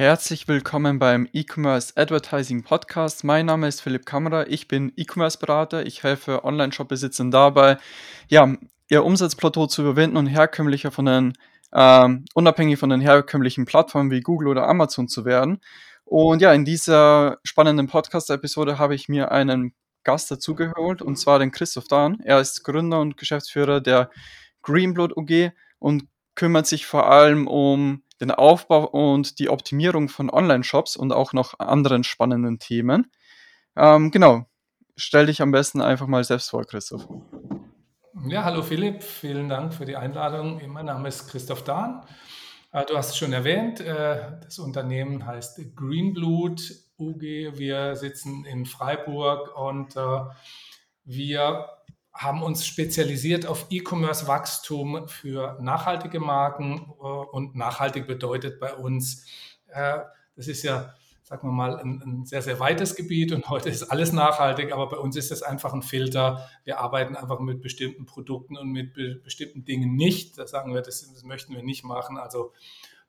Herzlich willkommen beim E-Commerce Advertising Podcast. Mein Name ist Philipp Kammerer. Ich bin E-Commerce-Berater. Ich helfe Online-Shop-Besitzern dabei, ja, ihr Umsatzplateau zu überwinden und herkömmlicher von den, ähm, unabhängig von den herkömmlichen Plattformen wie Google oder Amazon zu werden. Und ja, in dieser spannenden Podcast-Episode habe ich mir einen Gast dazugeholt und zwar den Christoph Dahn. Er ist Gründer und Geschäftsführer der Greenblood UG und kümmert sich vor allem um den Aufbau und die Optimierung von Online-Shops und auch noch anderen spannenden Themen. Ähm, genau, stell dich am besten einfach mal selbst vor, Christoph. Ja, hallo Philipp, vielen Dank für die Einladung. Mein Name ist Christoph Dahn. Äh, du hast es schon erwähnt, äh, das Unternehmen heißt Greenblood UG. Wir sitzen in Freiburg und äh, wir haben uns spezialisiert auf E-Commerce-Wachstum für nachhaltige Marken äh, und nachhaltig bedeutet bei uns, äh, das ist ja, sagen wir mal, ein, ein, sehr, sehr weites Gebiet und heute ist alles nachhaltig, aber bei uns ist es einfach ein Filter. Wir arbeiten einfach mit bestimmten Produkten und mit be bestimmten Dingen nicht. Da sagen wir, das, das, möchten wir nicht machen. Also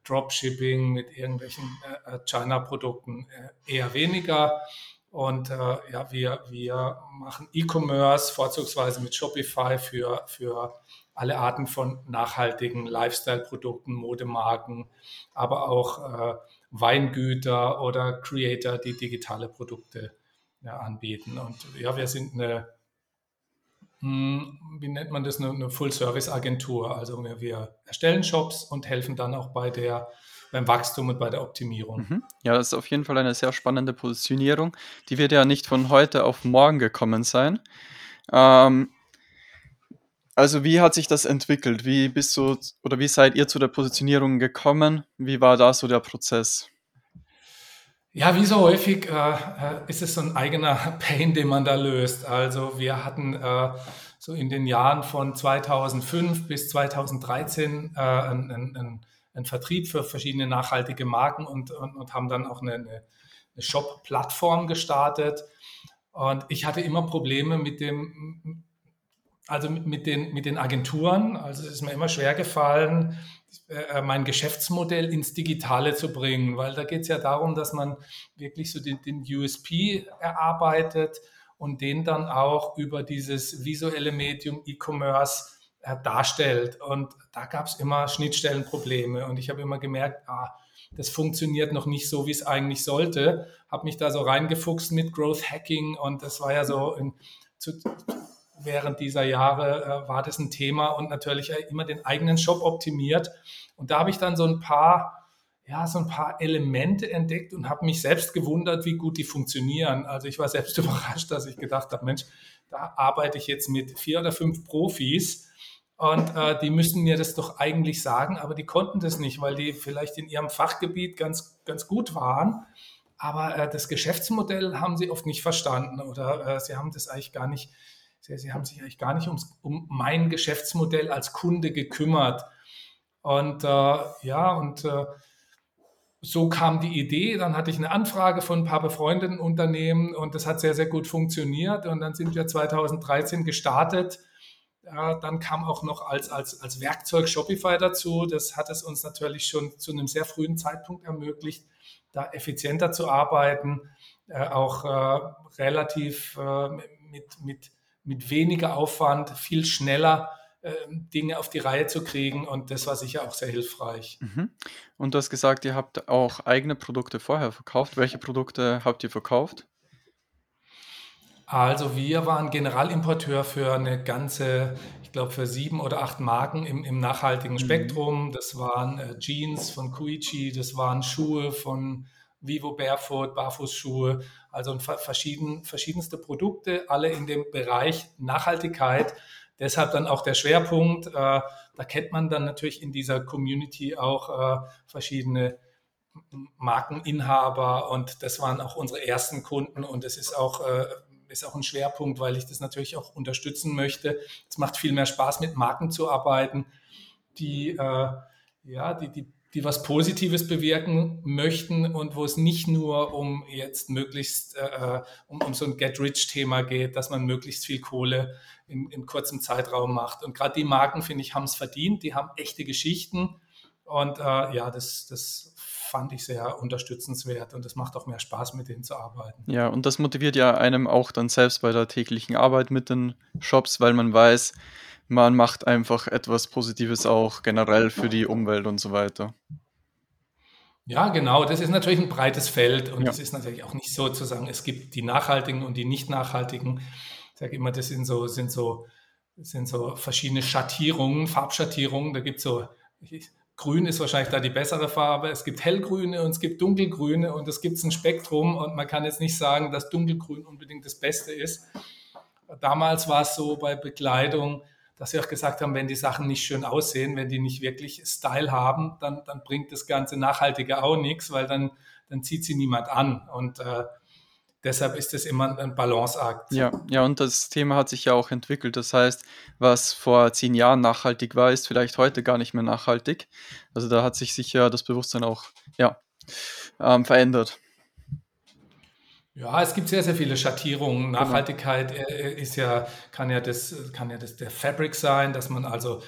Dropshipping mit irgendwelchen äh, China-Produkten eher weniger. Und äh, ja, wir, wir machen E-Commerce vorzugsweise mit Shopify für, für alle Arten von nachhaltigen Lifestyle-Produkten, Modemarken, aber auch äh, Weingüter oder Creator, die digitale Produkte ja, anbieten. Und ja, wir sind eine, hm, wie nennt man das, eine, eine Full-Service-Agentur. Also wir, wir erstellen Shops und helfen dann auch bei der beim Wachstum und bei der Optimierung. Mhm. Ja, das ist auf jeden Fall eine sehr spannende Positionierung. Die wird ja nicht von heute auf morgen gekommen sein. Ähm, also wie hat sich das entwickelt? Wie bist du oder wie seid ihr zu der Positionierung gekommen? Wie war da so der Prozess? Ja, wie so häufig äh, äh ist es so ein eigener Pain, den man da löst. Also wir hatten äh, so in den Jahren von 2005 bis 2013 äh, ein, ein, ein einen Vertrieb für verschiedene nachhaltige Marken und, und, und haben dann auch eine, eine, Shop-Plattform gestartet. Und ich hatte immer Probleme mit dem, also mit den, mit den Agenturen. Also es ist mir immer schwer gefallen, äh, mein Geschäftsmodell ins Digitale zu bringen, weil da geht es ja darum, dass man wirklich so den, den USP erarbeitet und den dann auch über dieses visuelle Medium E-Commerce äh, darstellt. Und da gab es immer Schnittstellenprobleme. Und ich habe immer gemerkt, ah, das funktioniert noch nicht so, wie es eigentlich sollte. Habe mich da so reingefuchst mit Growth Hacking und das war ja so in, zu, während dieser Jahre äh, war das ein Thema und natürlich immer den eigenen Shop optimiert. Und da habe ich dann so ein paar ja, so ein paar Elemente entdeckt und habe mich selbst gewundert, wie gut die funktionieren. Also ich war selbst überrascht, dass ich gedacht habe, Mensch, da arbeite ich jetzt mit vier oder fünf Profis und äh, die müssen mir das doch eigentlich sagen, aber die konnten das nicht, weil die vielleicht in ihrem Fachgebiet ganz, ganz gut waren. Aber äh, das Geschäftsmodell haben sie oft nicht verstanden oder äh, sie haben das eigentlich gar nicht, sie, sie haben sich eigentlich gar nicht ums, um mein Geschäftsmodell als Kunde gekümmert. Und äh, ja, und äh, so kam die Idee, dann hatte ich eine Anfrage von ein paar befreundeten Unternehmen und das hat sehr, sehr gut funktioniert. Und dann sind wir 2013 gestartet ja, dann kam auch noch als, als, als Werkzeug Shopify dazu. Das hat es uns natürlich schon zu einem sehr frühen Zeitpunkt ermöglicht, da effizienter zu arbeiten, äh, auch äh, relativ äh, mit, mit, mit weniger Aufwand, viel schneller äh, Dinge auf die Reihe zu kriegen. Und das war sicher auch sehr hilfreich. Mhm. Und du hast gesagt, ihr habt auch eigene Produkte vorher verkauft. Welche Produkte habt ihr verkauft? Also wir waren Generalimporteur für eine ganze, ich glaube für sieben oder acht Marken im, im nachhaltigen mhm. Spektrum. Das waren äh, Jeans von Kuichi, das waren Schuhe von Vivo Barefoot, Barfußschuhe, also verschieden, verschiedenste Produkte, alle in dem Bereich Nachhaltigkeit. Deshalb dann auch der Schwerpunkt. Äh, da kennt man dann natürlich in dieser Community auch äh, verschiedene Markeninhaber und das waren auch unsere ersten Kunden und es ist auch äh, ist auch ein Schwerpunkt, weil ich das natürlich auch unterstützen möchte. Es macht viel mehr Spaß, mit Marken zu arbeiten, die, äh, ja, die, die, die was Positives bewirken möchten und wo es nicht nur um jetzt möglichst äh, um, um so ein Get-Rich-Thema geht, dass man möglichst viel Kohle in, in kurzem Zeitraum macht. Und gerade die Marken, finde ich, haben es verdient, die haben echte Geschichten. Und äh, ja, das, das fand ich sehr unterstützenswert und es macht auch mehr Spaß, mit denen zu arbeiten. Ja, und das motiviert ja einem auch dann selbst bei der täglichen Arbeit mit den Shops, weil man weiß, man macht einfach etwas Positives auch generell für die Umwelt und so weiter. Ja, genau. Das ist natürlich ein breites Feld und Ja. es ist natürlich auch nicht so zu sagen, es gibt die nachhaltigen und die nicht nachhaltigen. Ich sage immer, das sind so, sind so, sind so verschiedene Schattierungen, Farbschattierungen. Da gibt es so, ich, grün ist wahrscheinlich da die bessere Farbe. Es gibt hellgrüne und es gibt dunkelgrüne und es gibt ein Spektrum und man kann jetzt nicht sagen, dass dunkelgrün unbedingt das Beste ist. Damals war es so bei Bekleidung, dass wir auch gesagt haben, wenn die Sachen nicht schön aussehen, wenn die nicht wirklich Style haben, dann, dann bringt das ganze Nachhaltige auch nichts, weil dann, dann zieht sie niemand an. Und äh, deshalb ist das immer ein Balanceakt. Ja, ja, und das Thema hat sich ja auch entwickelt. Das heißt, was vor zehn Jahren nachhaltig war, ist vielleicht heute gar nicht mehr nachhaltig. Also da hat sich sicher das Bewusstsein auch, ja, ähm, verändert. Ja, es gibt sehr, sehr viele Schattierungen. Genau. Nachhaltigkeit äh, ist ja, kann ja das, kann ja das der Fabric sein, dass man also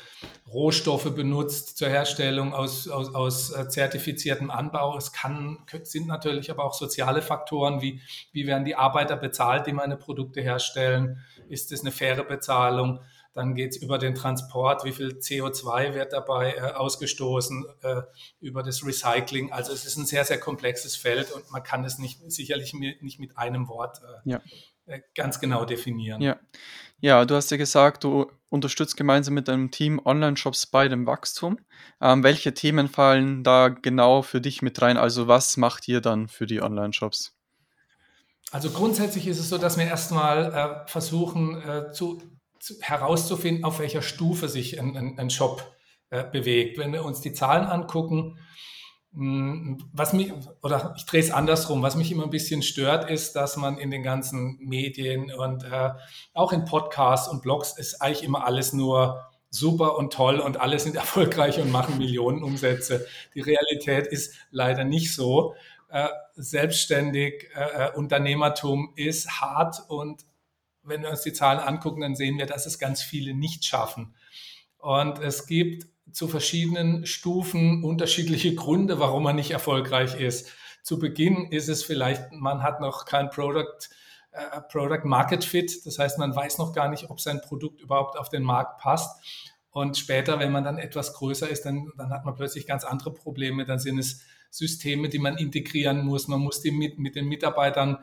Rohstoffe benutzt zur Herstellung aus, aus, aus äh, zertifiziertem Anbau. Es kann, sind natürlich aber auch soziale Faktoren, wie, wie werden die Arbeiter bezahlt, die meine Produkte herstellen? Ist es eine faire Bezahlung? Dann geht es über den Transport, wie viel CO2 wird dabei äh, ausgestoßen, äh, über das Recycling. Also es ist ein sehr, sehr komplexes Feld und man kann es nicht sicherlich mi- nicht mit einem Wort äh, Ja. äh, ganz genau definieren. Ja. Ja, du hast ja gesagt, du unterstützt gemeinsam mit deinem Team Online-Shops bei dem Wachstum. Ähm, welche Themen fallen da genau für dich mit rein? Also was macht ihr dann für die Online-Shops? Also grundsätzlich ist es so, dass wir erstmal äh, versuchen äh, zu, zu, herauszufinden, auf welcher Stufe sich ein, ein, ein Shop äh, bewegt. Wenn wir uns die Zahlen angucken, mh, was mich, oder ich drehe es andersrum, was mich immer ein bisschen stört, ist, dass man in den ganzen Medien und äh, auch in Podcasts und Blogs ist eigentlich immer alles nur super und toll und alle sind erfolgreich und machen Millionen Umsätze. Die Realität ist leider nicht so. Äh, selbstständig äh, Unternehmertum ist hart und wenn wir uns die Zahlen angucken, dann sehen wir, dass es ganz viele nicht schaffen. Und es gibt zu verschiedenen Stufen unterschiedliche Gründe, warum man nicht erfolgreich ist. Zu Beginn ist es vielleicht, man hat noch kein Product, äh, Product Market Fit. Das heißt, man weiß noch gar nicht, ob sein Produkt überhaupt auf den Markt passt. Und später, wenn man dann etwas größer ist, dann, dann hat man plötzlich ganz andere Probleme. Dann sind es Systeme, die man integrieren muss. Man muss die mit, mit den Mitarbeitern,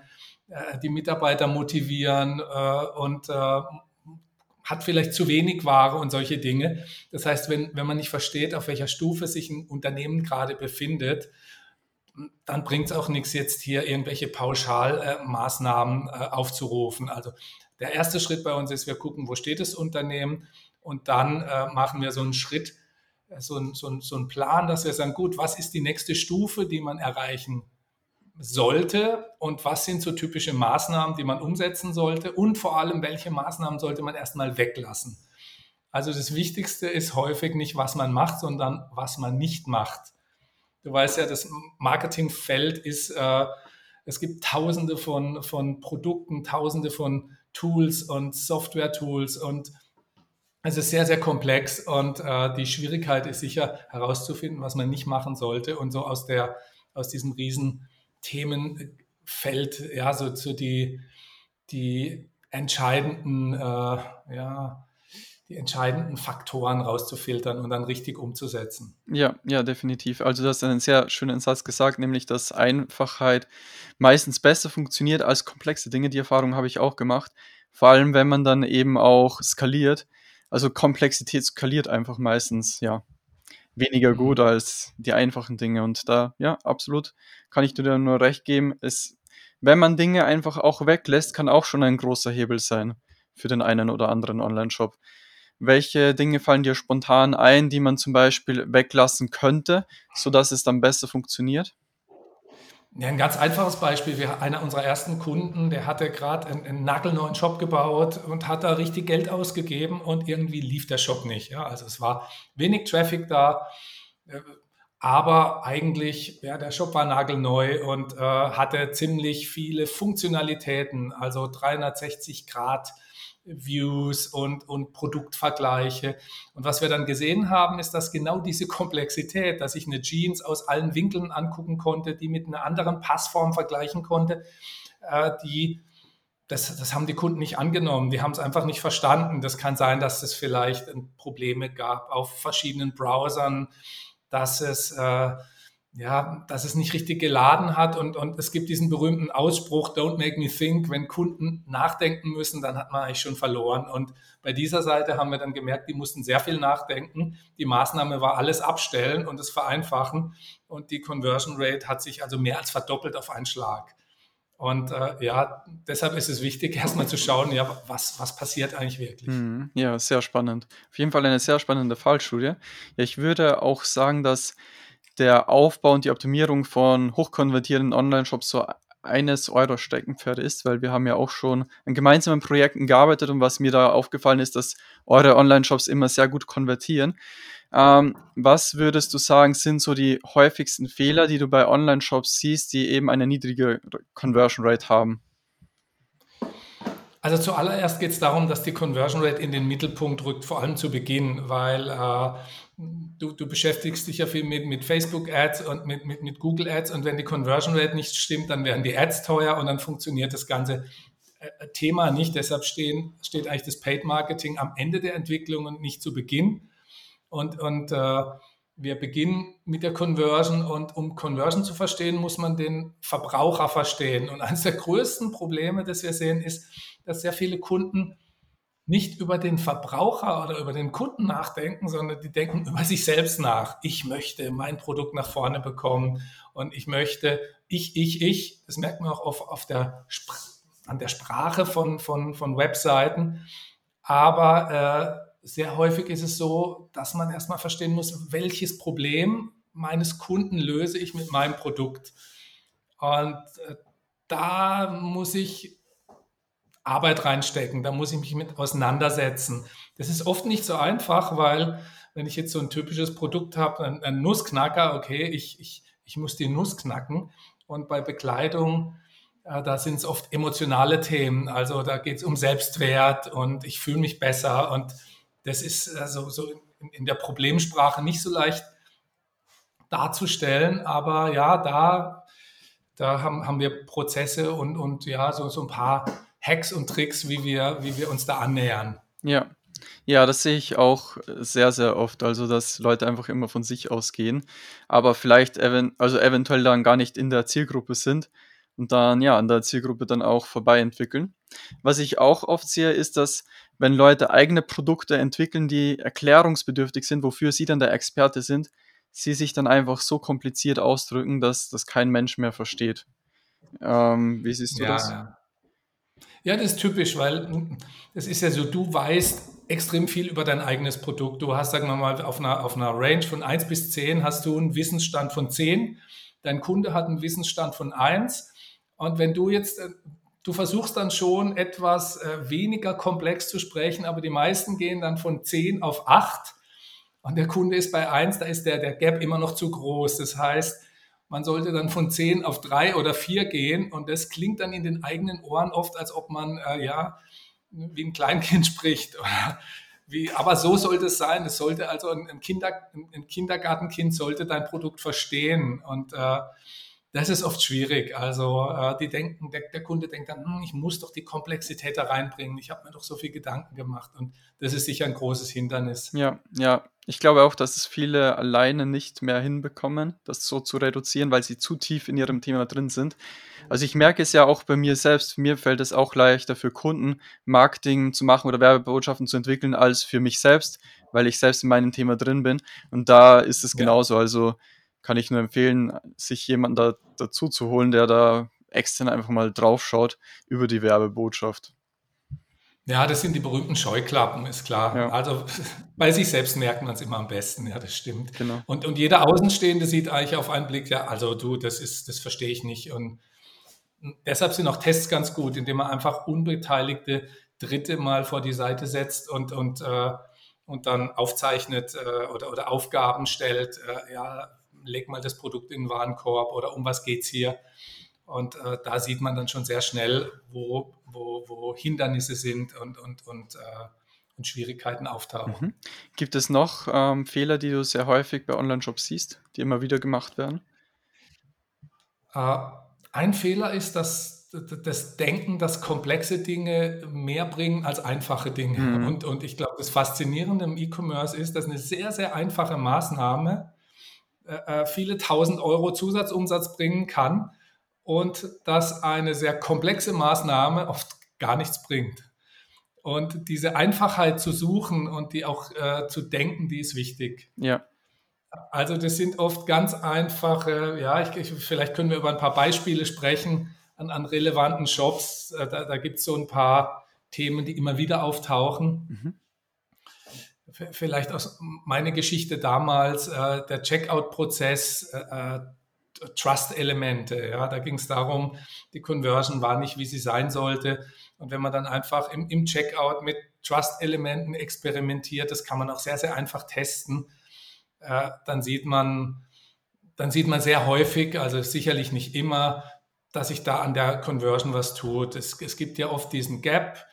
die Mitarbeiter motivieren äh, und äh, hat vielleicht zu wenig Ware und solche Dinge. Das heißt, wenn, wenn man nicht versteht, auf welcher Stufe sich ein Unternehmen gerade befindet, dann bringt es auch nichts, jetzt hier irgendwelche Pauschalmaßnahmen äh, aufzurufen. Also der erste Schritt bei uns ist, wir gucken, wo steht das Unternehmen und dann äh, machen wir so einen Schritt, so, so, so einen Plan, dass wir sagen, gut, was ist die nächste Stufe, die man erreichen sollte und was sind so typische Maßnahmen, die man umsetzen sollte und vor allem, welche Maßnahmen sollte man erstmal weglassen. Also das Wichtigste ist häufig nicht, was man macht, sondern was man nicht macht. Du weißt ja, das Marketingfeld ist, äh, es gibt tausende von, von Produkten, tausende von Tools und Software-Tools und es ist sehr, sehr komplex und äh, die Schwierigkeit ist sicher herauszufinden, was man nicht machen sollte und so aus, der, aus diesem riesen Themenfeld, ja, so zu die, die entscheidenden, äh, ja, die entscheidenden Faktoren rauszufiltern und dann richtig umzusetzen. Ja, ja, definitiv. Also du hast einen sehr schönen Satz gesagt, nämlich, dass Einfachheit meistens besser funktioniert als komplexe Dinge. Die Erfahrung habe ich auch gemacht. Vor allem, wenn man dann eben auch skaliert. Also Komplexität skaliert einfach meistens, ja, weniger gut Mhm. als die einfachen Dinge. Und da, ja, absolut, kann ich dir nur recht geben. Es, wenn man Dinge einfach auch weglässt, kann auch schon ein großer Hebel sein für den einen oder anderen Online-Shop. Welche Dinge fallen dir spontan ein, die man zum Beispiel weglassen könnte, sodass es dann besser funktioniert? Ja, ein ganz einfaches Beispiel. Wir, einer unserer ersten Kunden, der hatte gerade einen, einen nagelneuen Shop gebaut und hat da richtig Geld ausgegeben und irgendwie lief der Shop nicht. Ja, also es war wenig Traffic da, äh, aber eigentlich, ja, der Shop war nagelneu und äh, hatte ziemlich viele Funktionalitäten, also 360 Grad Views und, und Produktvergleiche. Und was wir dann gesehen haben, ist, dass genau diese Komplexität, dass ich eine Jeans aus allen Winkeln angucken konnte, die mit einer anderen Passform vergleichen konnte, äh, die das, das haben die Kunden nicht angenommen, die haben es einfach nicht verstanden. Das kann sein, dass es vielleicht Probleme gab auf verschiedenen Browsern, dass es äh, ja, dass es nicht richtig geladen hat und, und es gibt diesen berühmten Ausspruch, don't make me think, wenn Kunden nachdenken müssen, dann hat man eigentlich schon verloren. Und bei dieser Seite haben wir dann gemerkt, die mussten sehr viel nachdenken. Die Maßnahme war alles abstellen und es vereinfachen und die Conversion Rate hat sich also mehr als verdoppelt auf einen Schlag. Und äh, ja, deshalb ist es wichtig, erstmal zu schauen, ja, was, was passiert eigentlich wirklich. Mhm. Ja, sehr spannend. Auf jeden Fall eine sehr spannende Fallstudie. Ja, ich würde auch sagen, dass der Aufbau und die Optimierung von hochkonvertierenden Online-Shops so eines eurer Steckenpferde ist, weil wir haben ja auch schon an gemeinsamen Projekten gearbeitet und was mir da aufgefallen ist, dass eure Online-Shops immer sehr gut konvertieren. Ähm, was würdest du sagen, sind so die häufigsten Fehler, die du bei Online-Shops siehst, die eben eine niedrige Conversion Rate haben? Also zuallererst geht es darum, dass die Conversion Rate in den Mittelpunkt rückt, vor allem zu Beginn, weil äh, du, du, beschäftigst dich ja viel mit, mit Facebook-Ads und mit, mit, mit Google-Ads und wenn die Conversion Rate nicht stimmt, dann werden die Ads teuer und dann funktioniert das ganze äh, Thema nicht. Deshalb stehen, steht eigentlich das Paid-Marketing am Ende der Entwicklung und nicht zu Beginn. Und, und äh, wir beginnen mit der Conversion und um Conversion zu verstehen, muss man den Verbraucher verstehen. Und eines der größten Probleme, das wir sehen, ist, dass sehr viele Kunden nicht über den Verbraucher oder über den Kunden nachdenken, sondern die denken über sich selbst nach. Ich möchte mein Produkt nach vorne bekommen und ich möchte, ich, ich, ich, das merkt man auch auf, auf der, an der Sprache von, von, von Webseiten. Aber äh, sehr häufig ist es so, dass man erstmal verstehen muss, welches Problem meines Kunden löse ich mit meinem Produkt. Und äh, da muss ich Arbeit reinstecken, da muss ich mich mit auseinandersetzen. Das ist oft nicht so einfach, weil wenn ich jetzt so ein typisches Produkt habe, ein, ein Nussknacker, okay, ich, ich, ich muss die Nuss knacken. Und bei Bekleidung, äh, da sind es oft emotionale Themen. Also da geht es um Selbstwert und ich fühle mich besser. Und das ist also so in, in der Problemsprache nicht so leicht darzustellen. Aber ja, da, da haben, haben wir Prozesse und, und ja, so, so ein paar Hacks und Tricks, wie wir, wie wir uns da annähern. Ja. Ja, das sehe ich auch sehr, sehr oft. Also, dass Leute einfach immer von sich ausgehen, aber vielleicht even also eventuell dann gar nicht in der Zielgruppe sind und dann ja an der Zielgruppe dann auch vorbei entwickeln. Was ich auch oft sehe, ist, dass wenn Leute eigene Produkte entwickeln, die erklärungsbedürftig sind, wofür sie dann der Experte sind, sie sich dann einfach so kompliziert ausdrücken, dass das kein Mensch mehr versteht. Ähm, wie siehst du ja, das? Ja. Ja, das ist typisch, weil hm, das ist ja so, du weißt extrem viel über dein eigenes Produkt. Du hast, sagen wir mal, auf einer, auf einer Range von 1 bis 10 hast du einen Wissensstand von 10. Dein Kunde hat einen Wissensstand von 1. Und wenn du jetzt, äh, du versuchst dann schon etwas äh, weniger komplex zu sprechen, aber die meisten gehen dann von 10 auf 8. Und der Kunde ist bei 1, da ist der, der Gap immer noch zu groß. Das heißt, man sollte dann von zehn auf drei oder vier gehen und das klingt dann in den eigenen Ohren oft, als ob man äh, ja wie ein Kleinkind spricht. Wie, aber so sollte es sein. Es sollte also ein, Kinder, ein Kindergartenkind sollte dein Produkt verstehen und äh, das ist oft schwierig. Also äh, die denken, der, der, Kunde denkt dann, hm, ich muss doch die Komplexität da reinbringen. Ich habe mir doch so viel Gedanken gemacht und das ist sicher ein großes Hindernis. Ja, ja. Ich glaube auch, dass es viele alleine nicht mehr hinbekommen, das so zu reduzieren, weil sie zu tief in ihrem Thema drin sind. Also ich merke es ja auch bei mir selbst. Mir fällt es auch leichter für Kunden Marketing zu machen oder Werbebotschaften zu entwickeln als für mich selbst, weil ich selbst in meinem Thema drin bin. Und da ist es genauso. Ja. Also kann ich nur empfehlen, sich jemanden da, dazu zu holen, der da extern einfach mal drauf schaut über die Werbebotschaft. Ja, das sind die berühmten Scheuklappen, ist klar. Ja. Also bei sich selbst merkt man es immer am besten, ja, das stimmt. Genau. Und, und jeder Außenstehende sieht eigentlich auf einen Blick, ja, also du, das ist, das verstehe ich nicht. Und deshalb sind auch Tests ganz gut, indem man einfach unbeteiligte Dritte mal vor die Seite setzt und, und, äh, und dann aufzeichnet äh, oder, oder Aufgaben stellt. Äh, ja, leg mal das Produkt in den Warenkorb oder um was geht es hier. Und äh, da sieht man dann schon sehr schnell, wo, wo, wo Hindernisse sind und, und, und, äh, und Schwierigkeiten auftauchen. Mhm. Gibt es noch ähm, Fehler, die du sehr häufig bei Online-Shops siehst, die immer wieder gemacht werden? Äh, ein Fehler ist, dass das Denken, dass komplexe Dinge mehr bringen als einfache Dinge. Mhm. Und, und ich glaube, das Faszinierende im E-Commerce ist, dass eine sehr, sehr einfache Maßnahme äh, äh, viele tausend Euro Zusatzumsatz bringen kann und dass eine sehr komplexe Maßnahme oft gar nichts bringt. Und diese Einfachheit zu suchen und die auch äh, zu denken, die ist wichtig. Ja. Also das sind oft ganz einfache, ja, ich, ich, vielleicht können wir über ein paar Beispiele sprechen an, an relevanten Shops. Äh, da, da gibt es so ein paar Themen, die immer wieder auftauchen. Mhm. Vielleicht aus meiner Geschichte damals, äh, der Checkout-Prozess, äh, äh Trust-Elemente. Ja, da ging es darum, die Conversion war nicht, wie sie sein sollte. Und wenn man dann einfach im, im Checkout mit Trust-Elementen experimentiert, das kann man auch sehr, sehr einfach testen, äh, dann sieht man, dann sieht man sehr häufig, also sicherlich nicht immer, dass sich da an der Conversion was tut. Es, es gibt ja oft diesen Gap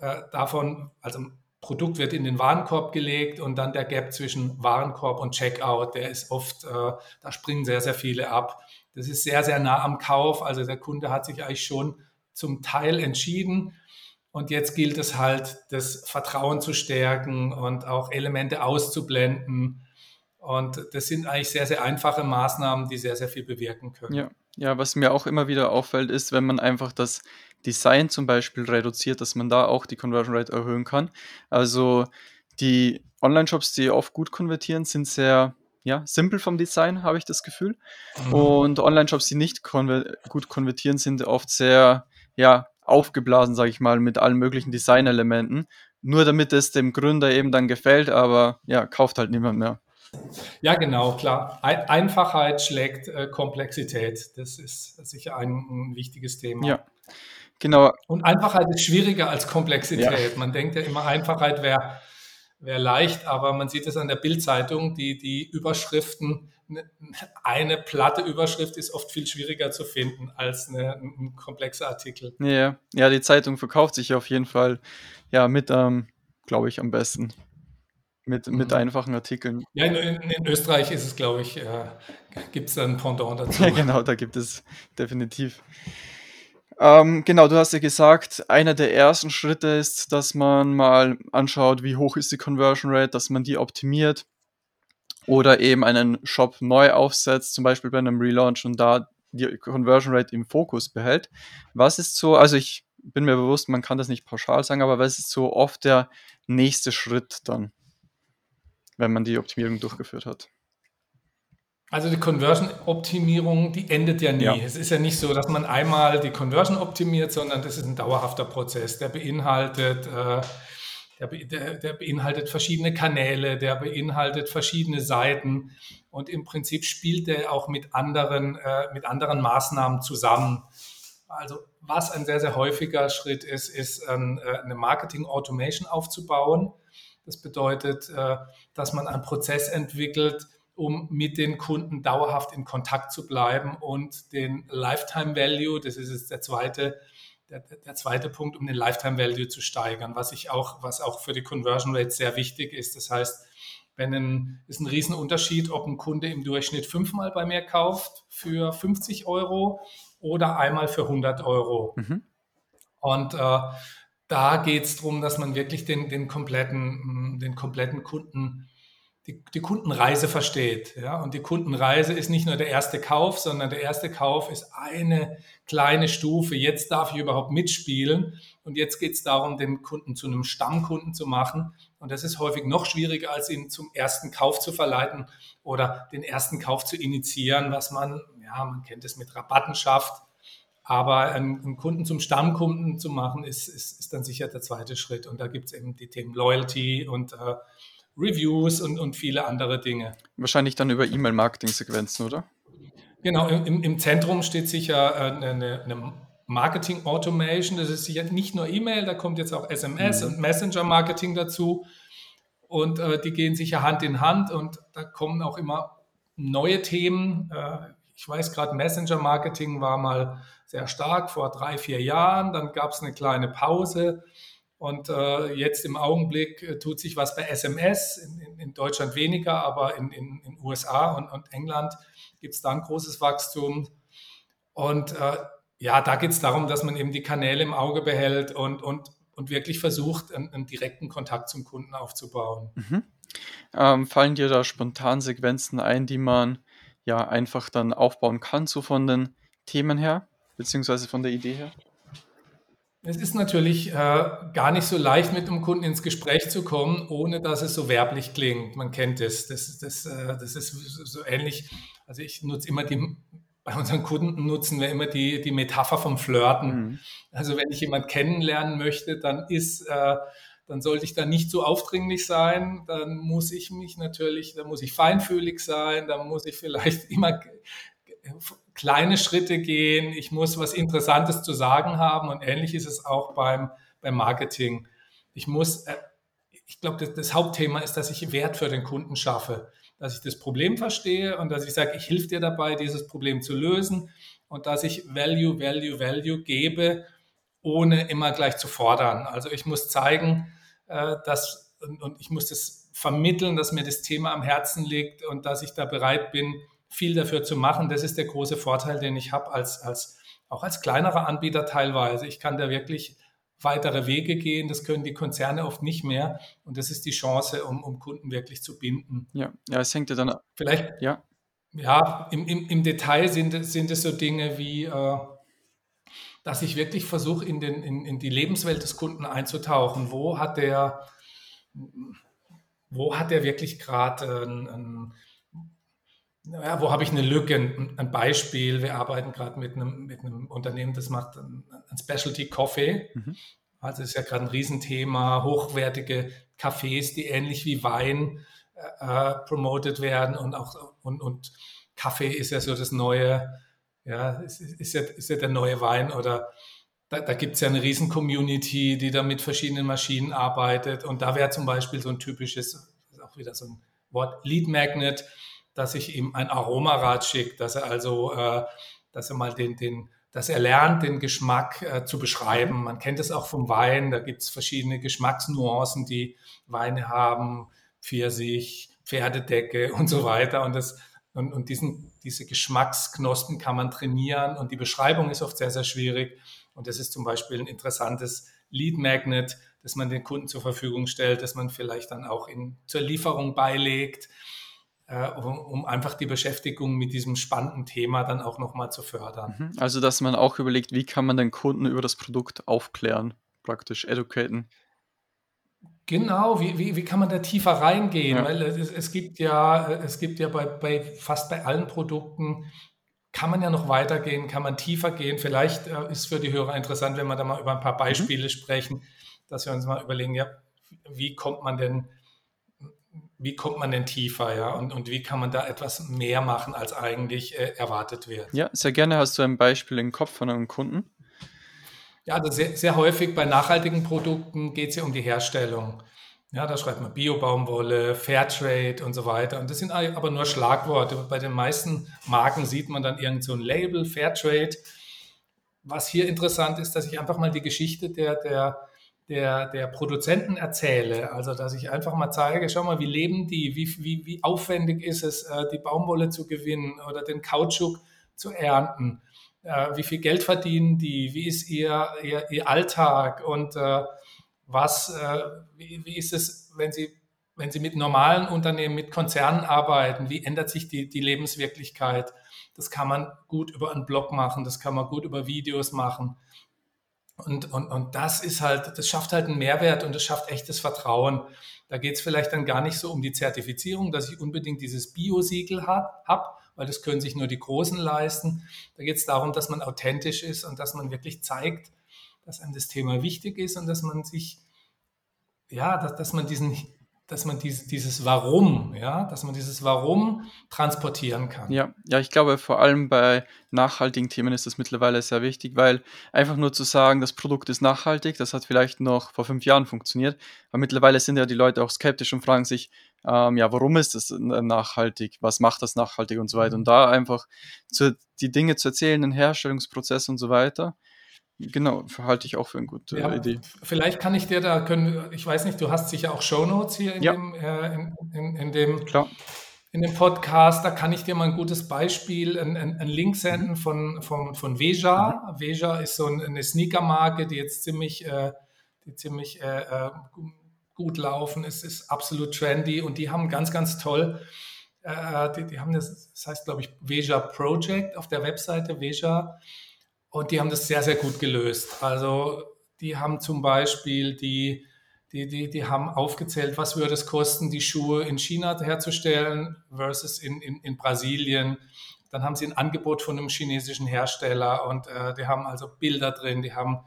äh, davon, also Produkt wird in den Warenkorb gelegt und dann der Gap zwischen Warenkorb und Checkout, der ist oft, äh, da springen sehr, sehr viele ab. Das ist sehr, sehr nah am Kauf. Also der Kunde hat sich eigentlich schon zum Teil entschieden. Und jetzt gilt es halt, das Vertrauen zu stärken und auch Elemente auszublenden. Und das sind eigentlich sehr, sehr einfache Maßnahmen, die sehr, sehr viel bewirken können. Ja. Ja, was mir auch immer wieder auffällt, ist, wenn man einfach das Design zum Beispiel reduziert, dass man da auch die Conversion Rate erhöhen kann. Also die Online-Shops, die oft gut konvertieren, sind sehr ja, simpel vom Design, habe ich das Gefühl. Mhm. Und Online-Shops, die nicht konver gut konvertieren, sind oft sehr ja, aufgeblasen, sage ich mal, mit allen möglichen Designelementen. Nur damit es dem Gründer eben dann gefällt, aber ja, kauft halt niemand mehr. Ja, genau, klar. Ein Einfachheit schlägt äh, Komplexität. Das ist sicher ein, ein, wichtiges Thema. Ja, genau. Und Einfachheit ist schwieriger als Komplexität. Ja. Man denkt ja immer, Einfachheit wäre wär leicht, aber man sieht es an der Bildzeitung, die, die Überschriften, ne, eine platte Überschrift ist oft viel schwieriger zu finden als eine, ein komplexer Artikel. Ja, ja, die Zeitung verkauft sich auf jeden Fall ja mit, ähm, glaube ich, am besten mit, mit mhm. einfachen Artikeln. Ja, in, in, Österreich ist es, glaube ich, äh, gibt es ein Pendant dazu. Ja, genau, da gibt es definitiv. Ähm, genau, du hast ja gesagt, einer der ersten Schritte ist, dass man mal anschaut, wie hoch ist die Conversion Rate, dass man die optimiert oder eben einen Shop neu aufsetzt, zum Beispiel bei einem Relaunch und da die Conversion Rate im Fokus behält. Was ist so, also ich bin mir bewusst, man kann das nicht pauschal sagen, aber was ist so oft der nächste Schritt dann? wenn man die Optimierung durchgeführt hat. Also die Conversion-Optimierung, die endet ja nie. Ja. Es ist ja nicht so, dass man einmal die Conversion optimiert, sondern das ist ein dauerhafter Prozess, der beinhaltet, äh, der, der, der, beinhaltet verschiedene Kanäle, der beinhaltet verschiedene Seiten und im Prinzip spielt der auch mit anderen, äh, mit anderen Maßnahmen zusammen. Also was ein sehr, sehr häufiger Schritt ist, ist äh, eine Marketing-Automation aufzubauen das bedeutet, äh, dass man einen Prozess entwickelt, um mit den Kunden dauerhaft in Kontakt zu bleiben und den Lifetime Value, das ist jetzt der zweite, der, der zweite Punkt, um den Lifetime Value zu steigern, was ich auch, was auch für die Conversion Rate sehr wichtig ist. Das heißt, wenn ein, ist ein Riesenunterschied, ob ein Kunde im Durchschnitt fünfmal bei mir kauft für 50 Euro oder einmal für 100 Euro. Mhm. Und äh, da geht es darum, dass man wirklich den, den, kompletten, den kompletten Kunden, die, die Kundenreise versteht. Ja? Und die Kundenreise ist nicht nur der erste Kauf, sondern der erste Kauf ist eine kleine Stufe. Jetzt darf ich überhaupt mitspielen. Und jetzt geht es darum, den Kunden zu einem Stammkunden zu machen. Und das ist häufig noch schwieriger, als ihn zum ersten Kauf zu verleiten oder den ersten Kauf zu initiieren, was man, ja, man kennt es mit Rabatten schafft aber einen, Kunden zum Stammkunden zu machen, ist, ist, ist dann sicher der zweite Schritt. Und da gibt es eben die Themen Loyalty und äh, Reviews und, und viele andere Dinge. Wahrscheinlich dann über E-Mail-Marketing-Sequenzen, oder? Genau, im, im Zentrum steht sicher äh, eine, eine Marketing Automation. Das ist sicher nicht nur E-Mail, da kommt jetzt auch SMS mhm. und Messenger-Marketing dazu. Und äh, die gehen sicher Hand in Hand und da kommen auch immer neue Themen. Äh, ich weiß gerade, Messenger-Marketing war mal sehr stark vor drei, vier Jahren. Dann gab es eine kleine Pause. Und äh, jetzt im Augenblick äh, tut sich was bei SMS, in, in, in Deutschland weniger, aber in den USA und, und England gibt es da ein großes Wachstum. Und äh, ja, da geht es darum, dass man eben die Kanäle im Auge behält und, und, und wirklich versucht, einen, einen direkten Kontakt zum Kunden aufzubauen. Mhm. Ähm, fallen dir da spontan Sequenzen ein, die man ja einfach dann aufbauen kann, so von den Themen her, beziehungsweise von der Idee her? Es ist natürlich äh, gar nicht so leicht, mit einem Kunden ins Gespräch zu kommen, ohne dass es so werblich klingt. Man kennt es. Das, das, äh, das ist so ähnlich. Also ich nutze immer die, bei unseren Kunden nutzen wir immer die, die Metapher vom Flirten. Mhm. Also wenn ich jemanden kennenlernen möchte, dann ist, äh, dann sollte ich da nicht so aufdringlich sein. Dann muss ich mich natürlich, dann muss ich feinfühlig sein, dann muss ich vielleicht immer kleine Schritte gehen, ich muss was Interessantes zu sagen haben und ähnlich ist es auch beim, beim Marketing. Ich muss, äh, ich glaube, das, das Hauptthema ist, dass ich Wert für den Kunden schaffe, dass ich das Problem verstehe und dass ich sage, ich helfe dir dabei, dieses Problem zu lösen und dass ich Value, Value, Value gebe, ohne immer gleich zu fordern. Also ich muss zeigen, äh, dass und ich muss das vermitteln, dass mir das Thema am Herzen liegt und dass ich da bereit bin, viel dafür zu machen. Das ist der große Vorteil, den ich habe als, als, auch als kleinerer Anbieter teilweise. Ich kann da wirklich weitere Wege gehen. Das können die Konzerne oft nicht mehr. Und das ist die Chance, um, um Kunden wirklich zu binden. Ja, ja, es hängt ja dann. Vielleicht, ja, ja im, im, im Detail sind, sind es so Dinge wie, äh, dass ich wirklich versuche, in, in, in die Lebenswelt des Kunden einzutauchen. Wo hat der, wo hat der wirklich gerade ein, ein ja, wo habe ich eine Lücke? Ein, ein Beispiel, wir arbeiten gerade mit einem, mit einem Unternehmen, das macht ein, ein Specialty Coffee. Mhm. Also ist ja gerade ein Riesenthema, hochwertige Kaffees, die ähnlich wie Wein äh, äh, promoted werden und auch und, und Kaffee ist ja so das neue, ja, ist, ist, ja, ist ja der neue Wein oder da, da gibt es ja eine riesen Community, die da mit verschiedenen Maschinen arbeitet und da wäre zum Beispiel so ein typisches, auch wieder so ein Wort, Lead Magnet, dass ich ihm ein Aromarad schicke, dass er also, äh, dass er mal den, den, dass er lernt, den Geschmack äh, zu beschreiben. Man kennt es auch vom Wein, da gibt es verschiedene Geschmacksnuancen, die Weine haben, Pfirsich, Pferdedecke und so weiter. Und, das, und, und diesen, diese Geschmacksknospen kann man trainieren und die Beschreibung ist oft sehr, sehr schwierig. Und das ist zum Beispiel ein interessantes Lead Magnet, das man den Kunden zur Verfügung stellt, das man vielleicht dann auch in, zur Lieferung beilegt um, um, einfach die Beschäftigung mit diesem spannenden Thema dann auch nochmal zu fördern. Mhm. Also, dass man auch überlegt, wie kann man den Kunden über das Produkt aufklären, praktisch educaten. Genau, wie, wie, wie kann man da tiefer reingehen? Ja. Weil es, es, gibt ja, es gibt ja bei, bei fast bei allen Produkten kann man ja noch weitergehen, kann man tiefer gehen. Vielleicht äh, ist für die Hörer interessant, wenn wir da mal über ein paar mhm. Beispiele mhm. sprechen, dass wir uns mal überlegen, ja, wie kommt man denn wie kommt man denn tiefer, ja, und, und wie kann man da etwas mehr machen, als eigentlich äh, erwartet wird. Ja, sehr gerne hast du ein Beispiel im Kopf von einem Kunden. Ja, also sehr, sehr häufig bei nachhaltigen Produkten geht es ja um die Herstellung. Ja, da schreibt man Bio-Baumwolle, Fairtrade und so weiter. Und das sind aber nur Schlagworte. Bei den meisten Marken sieht man dann irgend so ein Label, Fairtrade. Was hier interessant ist, dass ich einfach mal die Geschichte der, der der, der Produzenten erzähle. Also, dass ich einfach mal zeige, schau mal, wie leben die, wie, wie, wie aufwendig ist es, äh, die Baumwolle zu gewinnen oder den Kautschuk zu ernten. Äh, wie viel Geld verdienen die? Wie ist ihr, ihr, ihr Alltag? Und äh, was, wie, wie ist es, wenn sie, wenn sie mit normalen Unternehmen, mit Konzernen arbeiten? Wie ändert sich die, die Lebenswirklichkeit? Das kann man gut über einen Blog machen, das kann man gut über Videos machen. Und, und, und das ist halt, das schafft halt einen Mehrwert und das schafft echtes Vertrauen. Da geht es vielleicht dann gar nicht so um die Zertifizierung, dass ich unbedingt dieses Bio-Siegel habe, weil das können sich nur die Großen leisten. Da geht es darum, dass man authentisch ist und dass man wirklich zeigt, dass einem das Thema wichtig ist und dass man sich, ja, dass, dass man diesen, dass man dieses, dieses Warum, ja, dass man dieses Warum transportieren kann. Ja, ja, ich glaube, vor allem bei nachhaltigen Themen ist das mittlerweile sehr wichtig, weil einfach nur zu sagen, das Produkt ist nachhaltig, das hat vielleicht noch vor fünf Jahren funktioniert, aber mittlerweile sind ja die Leute auch skeptisch und fragen sich, ähm, ja, warum ist das nachhaltig? Was macht das nachhaltig und so weiter? Und da einfach zu, die Dinge zu erzählen, den Herstellungsprozess und so weiter, Genau, halte ich auch für eine gute ja, Idee. Vielleicht kann ich dir da, können, ich weiß nicht, du hast sicher auch Shownotes hier in, ja. dem, äh, in, in, in, dem, Klar. in dem Podcast. Da kann ich dir mal ein gutes Beispiel, einen ein Link senden von, von, von Veja. Mhm. Veja ist so eine Sneaker-Marke, die jetzt ziemlich, äh, die ziemlich äh, äh, gut laufen. Es ist absolut trendy und die haben ganz, ganz toll. Äh, die, die haben das, das heißt, glaube ich, Veja Project auf der Webseite Veja und die haben das sehr, sehr gut gelöst. Also die haben zum Beispiel die, die, die, die haben aufgezählt, was würde es kosten, die Schuhe in China herzustellen versus in, in, in Brasilien. Dann haben sie ein Angebot von einem chinesischen Hersteller und äh, die haben also Bilder drin, die haben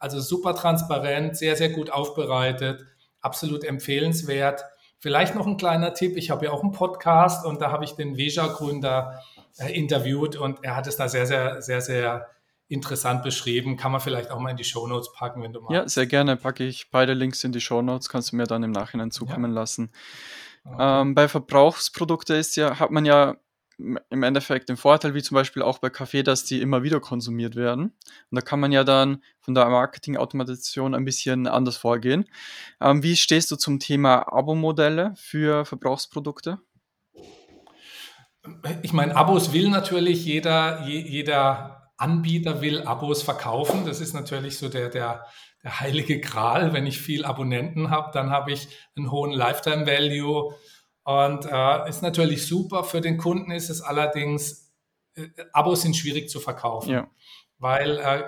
also super transparent, sehr, sehr gut aufbereitet, absolut empfehlenswert. Vielleicht noch ein kleiner Tipp, ich habe ja auch einen Podcast und da habe ich den Veja-Gründer äh, interviewt und er hat es da sehr, sehr, sehr, sehr interessant beschrieben. Kann man vielleicht auch mal in die Shownotes packen, wenn du magst. Ja, sehr gerne packe ich beide Links in die Shownotes, kannst du mir dann im Nachhinein zukommen ja. lassen. Okay. Ähm, bei Verbrauchsprodukten ist ja, hat man ja im Endeffekt den Vorteil, wie zum Beispiel auch bei Kaffee, dass die immer wieder konsumiert werden. Und da kann man ja dann von der Marketing-Automation ein bisschen anders vorgehen. Ähm, wie stehst du zum Thema Abo-Modelle für Verbrauchsprodukte? Ich meine, Abos will natürlich jeder, jeder Anbieter will Abos verkaufen. Das ist natürlich so der, der, der heilige Gral. Wenn ich viel Abonnenten habe, dann habe ich einen hohen Lifetime Value. Und äh, ist natürlich super. Für den Kunden ist es allerdings, äh, Abos sind schwierig zu verkaufen. Ja. Weil äh,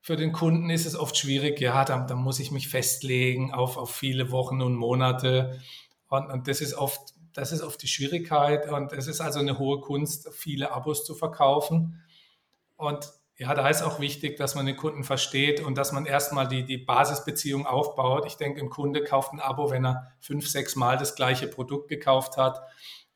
für den Kunden ist es oft schwierig, ja, da, da muss ich mich festlegen auf, auf viele Wochen und Monate. Und, und das ist oft, das ist oft die Schwierigkeit. Und es ist also eine hohe Kunst, viele Abos zu verkaufen. Und ja, da ist auch wichtig, dass man den Kunden versteht und dass man erstmal die, die Basisbeziehung aufbaut. Ich denke, ein Kunde kauft ein Abo, wenn er fünf, sechs Mal das gleiche Produkt gekauft hat.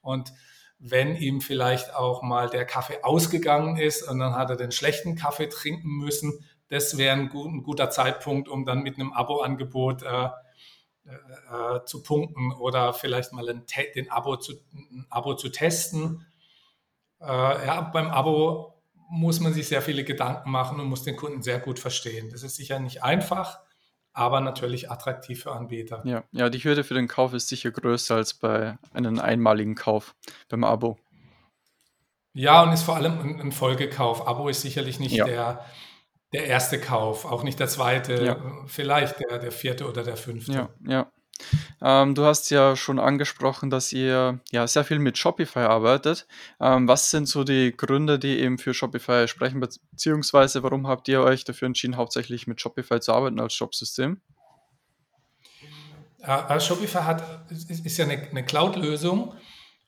Und wenn ihm vielleicht auch mal der Kaffee ausgegangen ist und dann hat er den schlechten Kaffee trinken müssen, das wäre ein, gut, ein guter Zeitpunkt, um dann mit einem Abo-Angebot äh, äh, äh zu punkten oder vielleicht mal ein, den Abo zu, ein Abo zu testen. Äh, ja, beim Abo muss man sich sehr viele Gedanken machen und muss den Kunden sehr gut verstehen. Das ist sicher nicht einfach, aber natürlich attraktiv für Anbieter. Ja, ja die Hürde für den Kauf ist sicher größer als bei einem einmaligen Kauf beim Abo. Ja, und ist vor allem ein, Folgekauf. Abo ist sicherlich nicht ja. der, der erste Kauf, auch nicht der zweite, ja. vielleicht der, der vierte oder der fünfte. Ja, ja. Ähm, du hast ja schon angesprochen, dass ihr ja sehr viel mit Shopify arbeitet. Ähm, was sind so die Gründe, die eben für Shopify sprechen, beziehungsweise warum habt ihr euch dafür entschieden, hauptsächlich mit Shopify zu arbeiten als Shopsystem? Äh, Shopify hat, ist, ist ja eine, eine Cloud-Lösung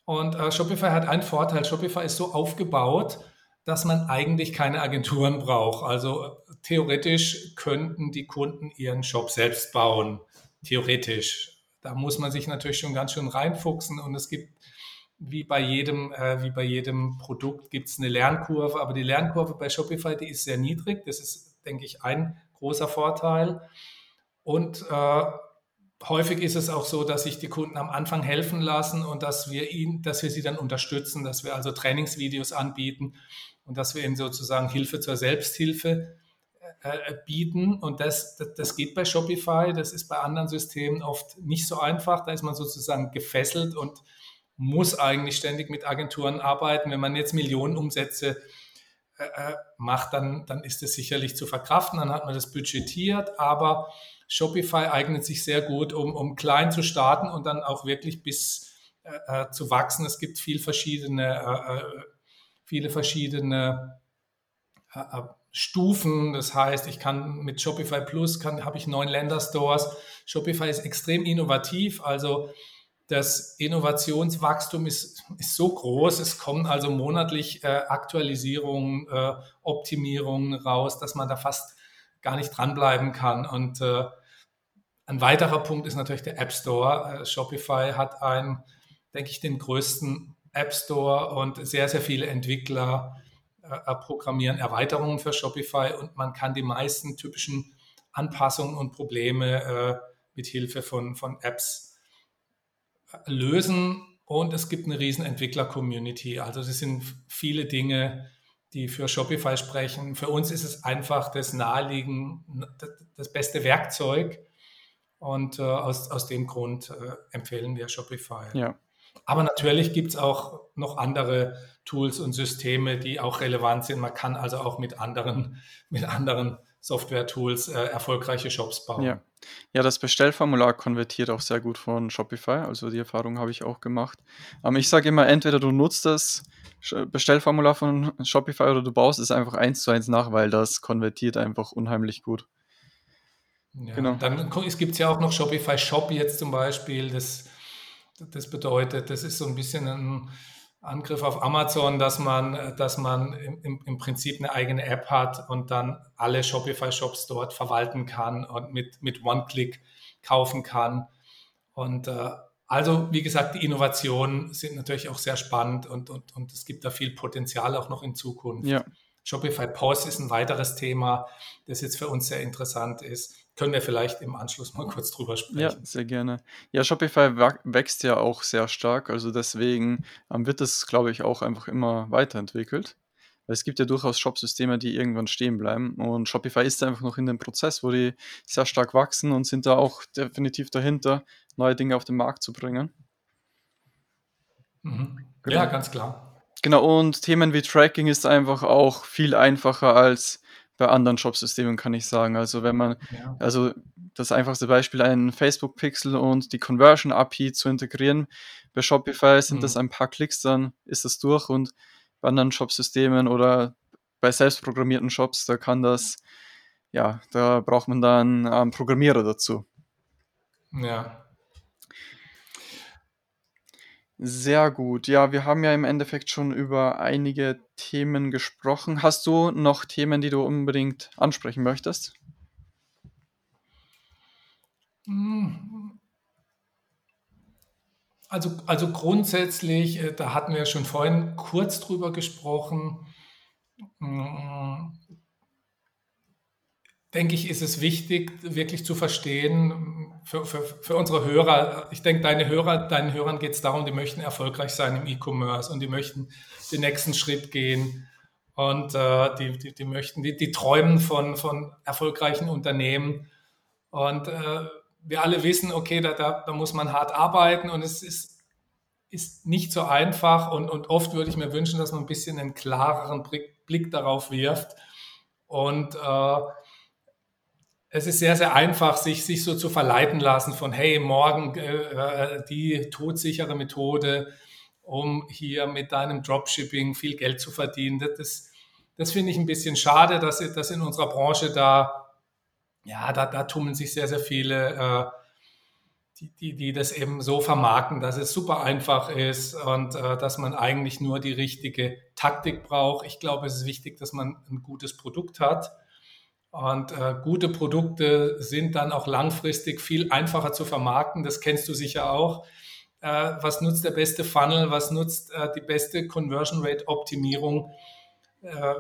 und äh, Shopify hat einen Vorteil. Shopify ist so aufgebaut, dass man eigentlich keine Agenturen braucht. Also theoretisch könnten die Kunden ihren Shop selbst bauen theoretisch. Da muss man sich natürlich schon ganz schön reinfuchsen und es gibt wie bei jedem, äh, wie bei jedem Produkt gibt es eine Lernkurve, aber die Lernkurve bei Shopify, die ist sehr niedrig. Das ist, denke ich, ein großer Vorteil. Und äh, häufig ist es auch so, dass sich die Kunden am Anfang helfen lassen und dass wir ihn, dass wir sie dann unterstützen, dass wir also Trainingsvideos anbieten und dass wir ihnen sozusagen Hilfe zur Selbsthilfe äh, bieten. Und das, das, das, geht bei Shopify, das ist bei anderen Systemen oft nicht so einfach. Da ist man sozusagen gefesselt und muss eigentlich ständig mit Agenturen arbeiten. Wenn man jetzt Millionenumsätze äh, äh, macht, dann, dann ist es sicherlich zu verkraften, dann hat man das budgetiert, aber Shopify eignet sich sehr gut, um, um klein zu starten und dann auch wirklich bis äh, äh zu wachsen. Es gibt viel verschiedene, äh, viele verschiedene Stufen. Das heißt, ich kann mit Shopify Plus kann, habe ich neun Länderstores. Shopify ist extrem innovativ. Also das Innovationswachstum ist, ist so groß. Es kommen also monatlich äh, Aktualisierungen, äh, Optimierungen raus, dass man da fast gar nicht dranbleiben kann. Und äh, ein weiterer Punkt ist natürlich der App Store. Äh, Shopify hat einen, denke ich, den größten App Store und sehr, sehr viele Entwickler äh, programmieren Erweiterungen für Shopify und man kann die meisten typischen Anpassungen und Probleme äh, mit Hilfe von, von Apps lösen. Und es gibt eine riesen Entwickler-Community. Also es sind viele Dinge, die für Shopify sprechen. Für uns ist es einfach das naheliegen, das beste Werkzeug. Und äh, aus, aus dem Grund äh, empfehlen wir Shopify. Ja. Aber natürlich gibt es auch noch andere Tools und Systeme, die auch relevant sind. Man kann also auch mit anderen, mit anderen Software-Tools äh, erfolgreiche Shops bauen. Ja. ja, das Bestellformular konvertiert auch sehr gut von Shopify. Also die Erfahrung habe ich auch gemacht. Aber ich sage immer, entweder du nutzt das Bestellformular von Shopify oder du baust es einfach eins zu eins nach, weil das konvertiert einfach unheimlich gut. Ja, genau. Dann gibt es ja auch noch Shopify Shop jetzt zum Beispiel. Das, das bedeutet, das ist so ein bisschen ein Angriff auf Amazon, dass man, dass man im, im Prinzip eine eigene App hat und dann alle Shopify-Shops dort verwalten kann und mit, mit One-Click kaufen kann. Und äh, also, wie gesagt, die Innovationen sind natürlich auch sehr spannend und, und, und es gibt da viel Potenzial auch noch in Zukunft. Ja. Shopify POS ist ein weiteres Thema, das jetzt für uns sehr interessant ist können wir vielleicht im Anschluss mal kurz drüber sprechen. Ja, sehr gerne. Ja, Shopify wächst ja auch sehr stark, also deswegen ähm, wird es, glaube ich, auch einfach immer weiterentwickelt. Weil es gibt ja durchaus Shopsysteme, die irgendwann stehen bleiben und Shopify ist einfach noch in dem Prozess, wo die sehr stark wachsen und sind da auch definitiv dahinter, neue Dinge auf den Markt zu bringen. Mhm. Genau. Ja, ganz klar. Genau, und Themen wie Tracking ist einfach auch viel einfacher als bei anderen Shop-Systemen, kann ich sagen. Also wenn man, ja. also das einfachste Beispiel, ein Facebook-Pixel und die Conversion-API zu integrieren. Bei Shopify sind mhm. das ein paar Klicks, dann ist das durch und bei anderen Shop-Systemen oder bei selbstprogrammierten Shops, da kann das, ja, da braucht man dann einen Programmierer dazu. Ja, sehr gut. Ja, wir haben ja im Endeffekt schon über einige Themen gesprochen. Hast du noch Themen, die du unbedingt ansprechen möchtest? Also, also grundsätzlich, äh, da hatten wir schon vorhin kurz drüber gesprochen, mm, denke ich, ist es wichtig, wirklich zu verstehen, für, für, für unsere Hörer, ich denke, deine Hörer, deinen Hörern geht es darum, die möchten erfolgreich sein im E-Commerce und die möchten den nächsten Schritt gehen und äh, die, die, die, möchten, die, die träumen von, von erfolgreichen Unternehmen. Und äh, wir alle wissen, okay, da, da, da muss man hart arbeiten und es ist, ist nicht so einfach und, und oft würde ich mir wünschen, dass man ein bisschen einen klareren Blick, Blick darauf wirft und äh, es ist sehr, sehr einfach, sich, sich so zu verleiten lassen von, hey, morgen äh, die todsichere Methode, um hier mit deinem Dropshipping viel Geld zu verdienen. Das, das finde ich ein bisschen schade, dass, dass in unserer Branche da, ja, da, da tummeln sich sehr, sehr viele, äh, die, die, die das eben so vermarkten, dass es super einfach ist und äh, dass man eigentlich nur die richtige Taktik braucht. Ich glaube, es ist wichtig, dass man ein gutes Produkt hat und äh, gute Produkte sind dann auch langfristig viel einfacher zu vermarkten. Das kennst du sicher auch. Äh, was nutzt der beste Funnel? Was nutzt äh, die beste Conversion Rate Optimierung? Äh,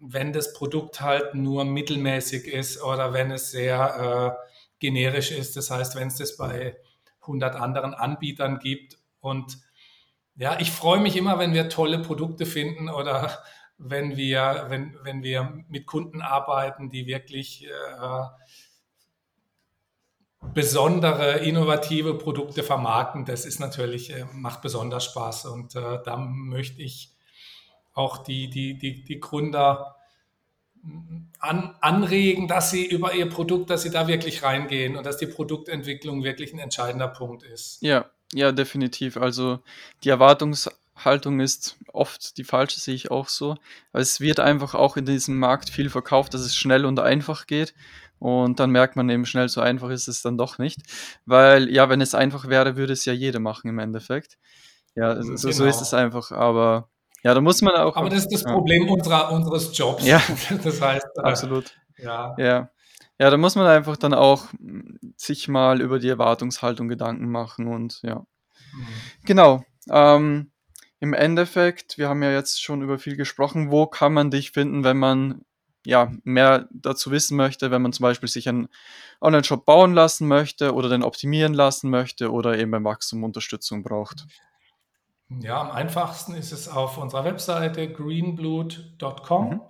wenn das Produkt halt nur mittelmäßig ist oder wenn es sehr äh, generisch ist. Das heißt, wenn es das bei 100 anderen Anbietern gibt. Und ja, ich freue mich immer, wenn wir tolle Produkte finden oder wenn wir, wenn, wenn wir mit Kunden arbeiten, die wirklich äh, besondere, innovative Produkte vermarkten. Das ist natürlich, äh, macht besonders Spaß. Und äh, da möchte ich auch die, die, die, die Gründer an, anregen, dass sie über ihr Produkt, dass sie da wirklich reingehen und dass die Produktentwicklung wirklich ein entscheidender Punkt ist. Ja, ja, definitiv. Also die Erwartungs Haltung ist oft die falsche, sehe ich auch so. Es wird einfach auch in diesem Markt viel verkauft, dass es schnell und einfach geht. Und dann merkt man eben schnell, so einfach ist es dann doch nicht. Weil, ja, wenn es einfach wäre, würde es ja jeder machen im Endeffekt. Ja, so, genau. so ist es einfach. Aber ja, da muss man auch. Aber das ist das Problem unserer, unseres Jobs. Ja, das heißt, äh, absolut. Ja. ja. Ja, da muss man einfach dann auch hm, sich mal über die Erwartungshaltung Gedanken machen und ja. Mhm. Genau. Ähm, Im Endeffekt, wir haben ja jetzt schon über viel gesprochen, wo kann man dich finden, wenn man ja, mehr dazu wissen möchte, wenn man zum Beispiel sich einen Online-Shop bauen lassen möchte oder den optimieren lassen möchte oder eben beim Wachstum Unterstützung braucht? Ja, am einfachsten ist es auf unserer Webseite greenblood.com. Mhm.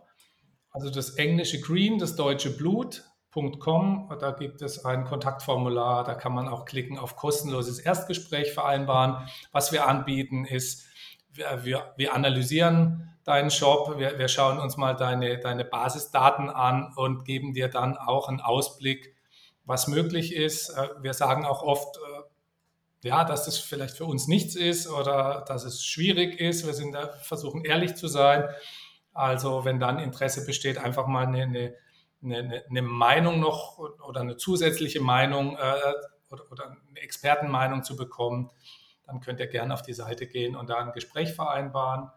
Also das englische Green, das deutsche Blut.com. Da gibt es ein Kontaktformular, da kann man auch klicken auf kostenloses Erstgespräch vereinbaren. Was wir anbieten ist, wir, wir, analysieren deinen Shop, wir, wir schauen uns mal deine, deine Basisdaten an und geben dir dann auch einen Ausblick, was möglich ist. Äh, wir sagen auch oft, äh, ja, dass das vielleicht für uns nichts ist oder dass es schwierig ist. Wir sind da, versuchen ehrlich zu sein. Also wenn dann Interesse besteht, einfach mal eine, eine, eine, eine Meinung noch oder eine zusätzliche Meinung äh, oder, oder eine Expertenmeinung zu bekommen, dann könnt ihr gerne auf die Seite gehen und da ein Gespräch vereinbaren.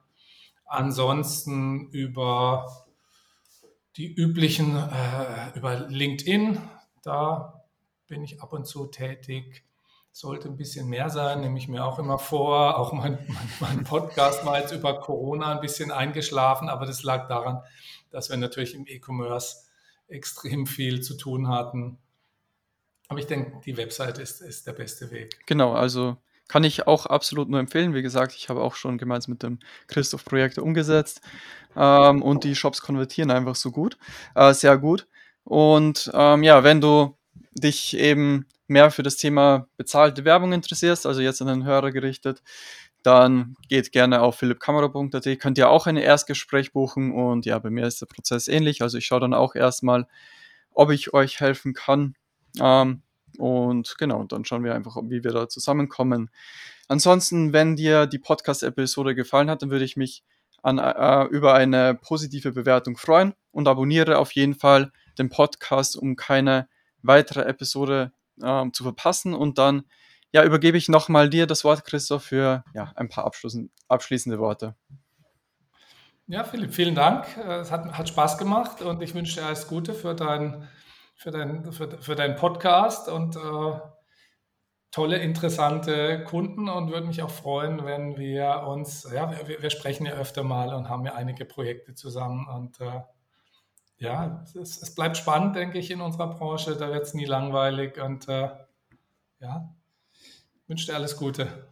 Ansonsten über die üblichen, äh, über LinkedIn, da bin ich ab und zu tätig. Sollte ein bisschen mehr sein, nehme ich mir auch immer vor. Auch mein, mein, mein Podcast war jetzt über Corona ein bisschen eingeschlafen, aber das lag daran, dass wir natürlich im E-Commerce extrem viel zu tun hatten. Aber ich denke, die Website ist, ist der beste Weg. Genau, also kann ich auch absolut nur empfehlen. Wie gesagt, ich habe auch schon gemeinsam mit dem Christoph Projekte umgesetzt ähm, und die Shops konvertieren einfach so gut, äh, sehr gut. Und ähm, ja, wenn du dich eben mehr für das Thema bezahlte Werbung interessierst, also jetzt an den Hörer gerichtet, dann geht gerne auf philippkamera.at, könnt ihr auch ein Erstgespräch buchen und ja, bei mir ist der Prozess ähnlich. Also ich schaue dann auch erstmal, ob ich euch helfen kann. Ähm, und genau, dann schauen wir einfach, wie wir da zusammenkommen. Ansonsten, wenn dir die Podcast-Episode gefallen hat, dann würde ich mich an, äh, über eine positive Bewertung freuen und abonniere auf jeden Fall den Podcast, um keine weitere Episode äh, zu verpassen. Und dann ja, übergebe ich nochmal dir das Wort, Christoph, für ja, ein paar abschließende Worte. Ja, Philipp, vielen Dank. Es hat, hat Spaß gemacht und ich wünsche dir alles Gute für dein für, dein, für, für deinen Podcast und äh, tolle, interessante Kunden und würde mich auch freuen, wenn wir uns, ja, wir, wir, sprechen ja öfter mal und haben ja einige Projekte zusammen und äh, ja, es, es, bleibt spannend, denke ich, in unserer Branche, da wird es nie langweilig und äh, ja, wünsche dir alles Gute.